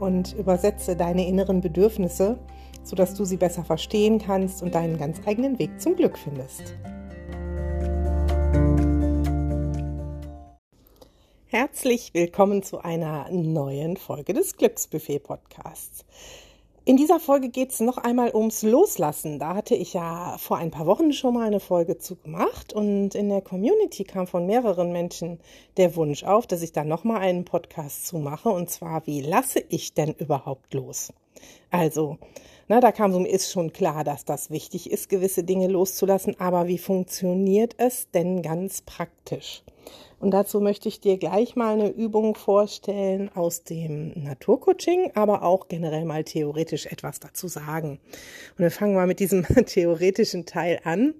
und übersetze deine inneren Bedürfnisse, sodass du sie besser verstehen kannst und deinen ganz eigenen Weg zum Glück findest. Herzlich willkommen zu einer neuen Folge des Glücksbuffet Podcasts. In dieser Folge geht es noch einmal ums Loslassen. Da hatte ich ja vor ein paar Wochen schon mal eine Folge zu gemacht und in der Community kam von mehreren Menschen der Wunsch auf, dass ich da noch mal einen Podcast zu mache und zwar wie lasse ich denn überhaupt los? Also, na, da kam so, ist schon klar, dass das wichtig ist, gewisse Dinge loszulassen, aber wie funktioniert es denn ganz praktisch? Und dazu möchte ich dir gleich mal eine Übung vorstellen aus dem Naturcoaching, aber auch generell mal theoretisch etwas dazu sagen. Und wir fangen mal mit diesem theoretischen Teil an.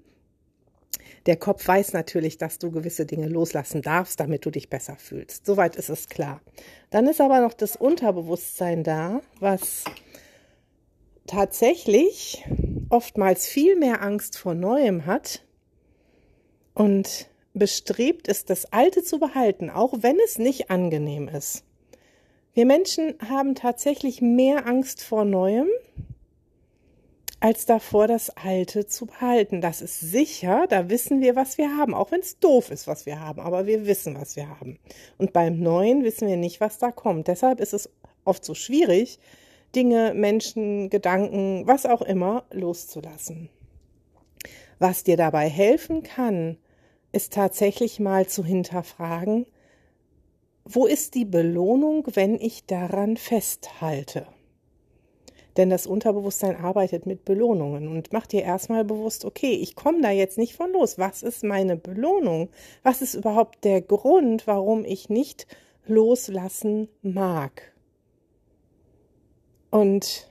Der Kopf weiß natürlich, dass du gewisse Dinge loslassen darfst, damit du dich besser fühlst. Soweit ist es klar. Dann ist aber noch das Unterbewusstsein da, was tatsächlich oftmals viel mehr Angst vor Neuem hat und bestrebt ist, das Alte zu behalten, auch wenn es nicht angenehm ist. Wir Menschen haben tatsächlich mehr Angst vor Neuem, als davor, das Alte zu behalten. Das ist sicher, da wissen wir, was wir haben, auch wenn es doof ist, was wir haben, aber wir wissen, was wir haben. Und beim Neuen wissen wir nicht, was da kommt. Deshalb ist es oft so schwierig, Dinge, Menschen, Gedanken, was auch immer loszulassen. Was dir dabei helfen kann, ist tatsächlich mal zu hinterfragen, wo ist die Belohnung, wenn ich daran festhalte? Denn das Unterbewusstsein arbeitet mit Belohnungen und macht dir erstmal bewusst, okay, ich komme da jetzt nicht von los. Was ist meine Belohnung? Was ist überhaupt der Grund, warum ich nicht loslassen mag? Und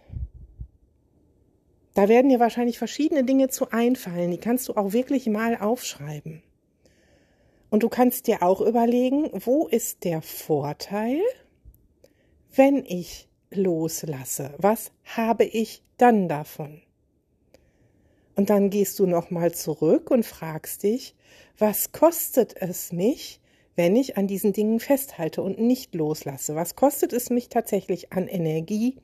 da werden dir wahrscheinlich verschiedene Dinge zu einfallen. Die kannst du auch wirklich mal aufschreiben. Und du kannst dir auch überlegen, wo ist der Vorteil, wenn ich loslasse? Was habe ich dann davon? Und dann gehst du nochmal zurück und fragst dich, was kostet es mich, wenn ich an diesen Dingen festhalte und nicht loslasse? Was kostet es mich tatsächlich an Energie,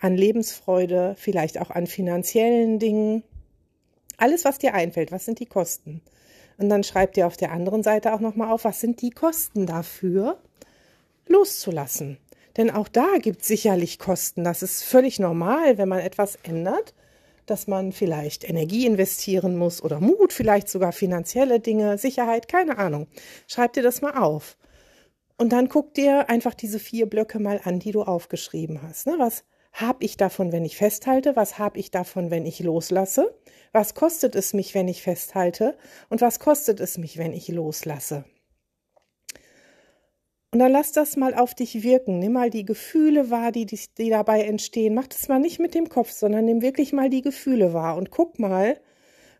an Lebensfreude, vielleicht auch an finanziellen Dingen? Alles, was dir einfällt, was sind die Kosten? Und dann schreibt ihr auf der anderen Seite auch nochmal auf, was sind die Kosten dafür, loszulassen. Denn auch da gibt es sicherlich Kosten. Das ist völlig normal, wenn man etwas ändert, dass man vielleicht Energie investieren muss oder Mut, vielleicht sogar finanzielle Dinge, Sicherheit, keine Ahnung. Schreib dir das mal auf. Und dann guck dir einfach diese vier Blöcke mal an, die du aufgeschrieben hast. Ne? Was habe ich davon, wenn ich festhalte? Was habe ich davon, wenn ich loslasse? Was kostet es mich, wenn ich festhalte? Und was kostet es mich, wenn ich loslasse? Und dann lass das mal auf dich wirken. Nimm mal die Gefühle wahr, die, die dabei entstehen. Mach das mal nicht mit dem Kopf, sondern nimm wirklich mal die Gefühle wahr und guck mal,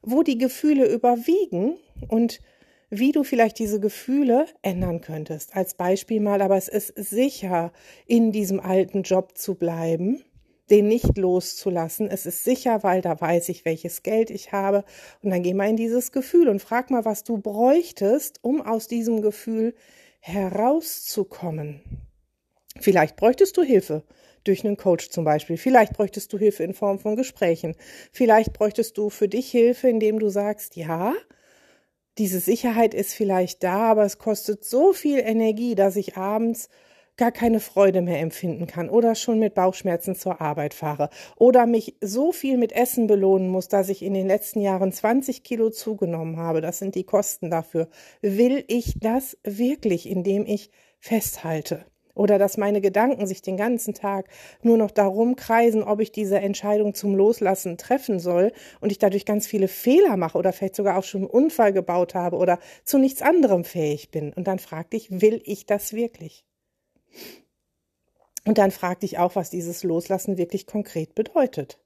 wo die Gefühle überwiegen und wie du vielleicht diese Gefühle ändern könntest. Als Beispiel mal, aber es ist sicher, in diesem alten Job zu bleiben, den nicht loszulassen. Es ist sicher, weil da weiß ich, welches Geld ich habe. Und dann geh mal in dieses Gefühl und frag mal, was du bräuchtest, um aus diesem Gefühl herauszukommen. Vielleicht bräuchtest du Hilfe durch einen Coach zum Beispiel. Vielleicht bräuchtest du Hilfe in Form von Gesprächen. Vielleicht bräuchtest du für dich Hilfe, indem du sagst, ja, diese Sicherheit ist vielleicht da, aber es kostet so viel Energie, dass ich abends gar keine Freude mehr empfinden kann oder schon mit Bauchschmerzen zur Arbeit fahre oder mich so viel mit Essen belohnen muss, dass ich in den letzten Jahren 20 Kilo zugenommen habe. Das sind die Kosten dafür. Will ich das wirklich, indem ich festhalte? Oder dass meine Gedanken sich den ganzen Tag nur noch darum kreisen, ob ich diese Entscheidung zum Loslassen treffen soll und ich dadurch ganz viele Fehler mache oder vielleicht sogar auch schon einen Unfall gebaut habe oder zu nichts anderem fähig bin. Und dann frag dich, will ich das wirklich? Und dann frag dich auch, was dieses Loslassen wirklich konkret bedeutet.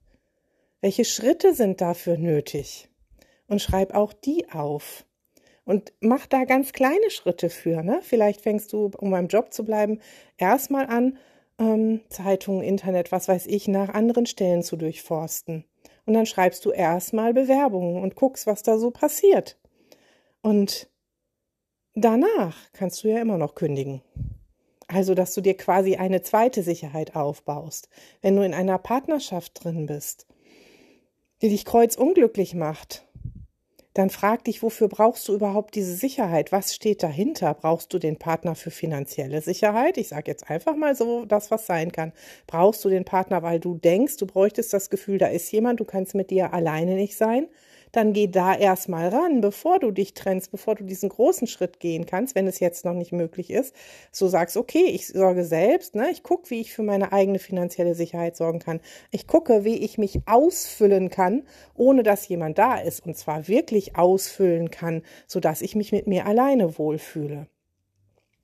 Welche Schritte sind dafür nötig? Und schreib auch die auf. Und mach da ganz kleine Schritte für. Ne? Vielleicht fängst du, um beim Job zu bleiben, erstmal an, ähm, Zeitungen, Internet, was weiß ich, nach anderen Stellen zu durchforsten. Und dann schreibst du erstmal Bewerbungen und guckst, was da so passiert. Und danach kannst du ja immer noch kündigen. Also, dass du dir quasi eine zweite Sicherheit aufbaust. Wenn du in einer Partnerschaft drin bist, die dich kreuzunglücklich macht, dann frag dich, wofür brauchst du überhaupt diese Sicherheit? Was steht dahinter? Brauchst du den Partner für finanzielle Sicherheit? Ich sage jetzt einfach mal so das, was sein kann. Brauchst du den Partner, weil du denkst, du bräuchtest das Gefühl, da ist jemand, du kannst mit dir alleine nicht sein? Dann geh da erstmal ran, bevor du dich trennst, bevor du diesen großen Schritt gehen kannst, wenn es jetzt noch nicht möglich ist. So sagst, okay, ich sorge selbst, ne? ich gucke, wie ich für meine eigene finanzielle Sicherheit sorgen kann. Ich gucke, wie ich mich ausfüllen kann, ohne dass jemand da ist. Und zwar wirklich ausfüllen kann, sodass ich mich mit mir alleine wohlfühle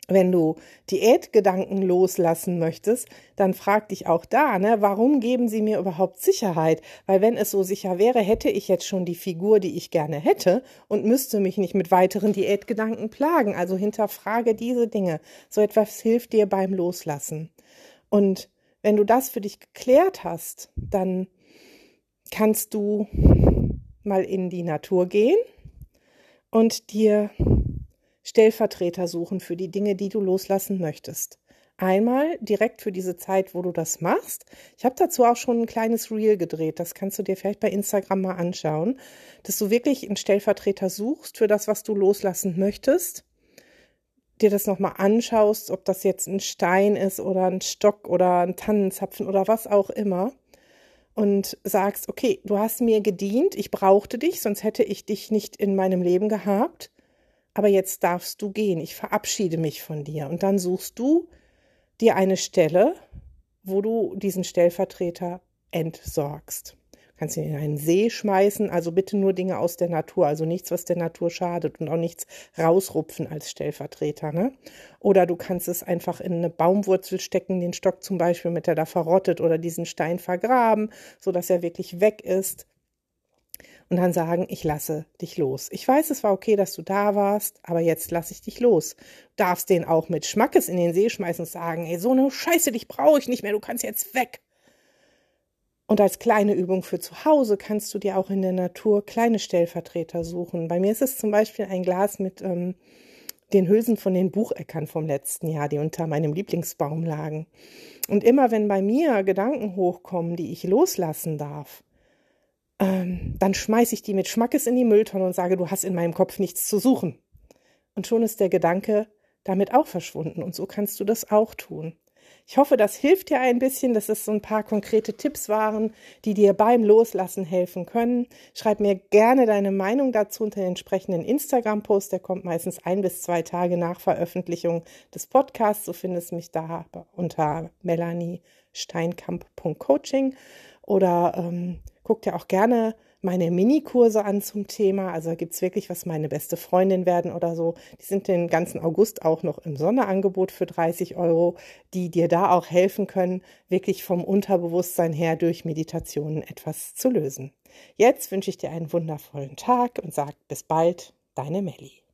wenn du Diätgedanken loslassen möchtest, dann frag dich auch da, ne, warum geben sie mir überhaupt Sicherheit? Weil wenn es so sicher wäre, hätte ich jetzt schon die Figur, die ich gerne hätte und müsste mich nicht mit weiteren Diätgedanken plagen. Also hinterfrage diese Dinge. So etwas hilft dir beim Loslassen. Und wenn du das für dich geklärt hast, dann kannst du mal in die Natur gehen und dir Stellvertreter suchen für die Dinge, die du loslassen möchtest. Einmal direkt für diese Zeit, wo du das machst. Ich habe dazu auch schon ein kleines Reel gedreht. Das kannst du dir vielleicht bei Instagram mal anschauen, dass du wirklich einen Stellvertreter suchst für das, was du loslassen möchtest. Dir das nochmal anschaust, ob das jetzt ein Stein ist oder ein Stock oder ein Tannenzapfen oder was auch immer. Und sagst, okay, du hast mir gedient, ich brauchte dich, sonst hätte ich dich nicht in meinem Leben gehabt aber jetzt darfst du gehen, ich verabschiede mich von dir. Und dann suchst du dir eine Stelle, wo du diesen Stellvertreter entsorgst. Du kannst ihn in einen See schmeißen, also bitte nur Dinge aus der Natur, also nichts, was der Natur schadet und auch nichts rausrupfen als Stellvertreter. Ne? Oder du kannst es einfach in eine Baumwurzel stecken, den Stock zum Beispiel, mit der da verrottet oder diesen Stein vergraben, sodass er wirklich weg ist und dann sagen, ich lasse dich los. Ich weiß, es war okay, dass du da warst, aber jetzt lasse ich dich los. Du darfst den auch mit Schmackes in den See schmeißen und sagen, ey, so eine Scheiße, dich brauche ich nicht mehr, du kannst jetzt weg. Und als kleine Übung für zu Hause kannst du dir auch in der Natur kleine Stellvertreter suchen. Bei mir ist es zum Beispiel ein Glas mit ähm, den Hülsen von den Bucheckern vom letzten Jahr, die unter meinem Lieblingsbaum lagen. Und immer wenn bei mir Gedanken hochkommen, die ich loslassen darf, ähm, dann schmeiße ich die mit Schmackes in die Mülltonne und sage, du hast in meinem Kopf nichts zu suchen. Und schon ist der Gedanke damit auch verschwunden. Und so kannst du das auch tun. Ich hoffe, das hilft dir ein bisschen, dass es so ein paar konkrete Tipps waren, die dir beim Loslassen helfen können. Schreib mir gerne deine Meinung dazu unter den entsprechenden Instagram-Post. Der kommt meistens ein bis zwei Tage nach Veröffentlichung des Podcasts. Du findest mich da unter melaniesteinkamp.coaching oder ähm, Guck dir auch gerne meine Minikurse an zum Thema. Also da gibt's wirklich was meine beste Freundin werden oder so. Die sind den ganzen August auch noch im Sonderangebot für 30 Euro, die dir da auch helfen können, wirklich vom Unterbewusstsein her durch Meditationen etwas zu lösen. Jetzt wünsche ich dir einen wundervollen Tag und sag bis bald, deine Melli.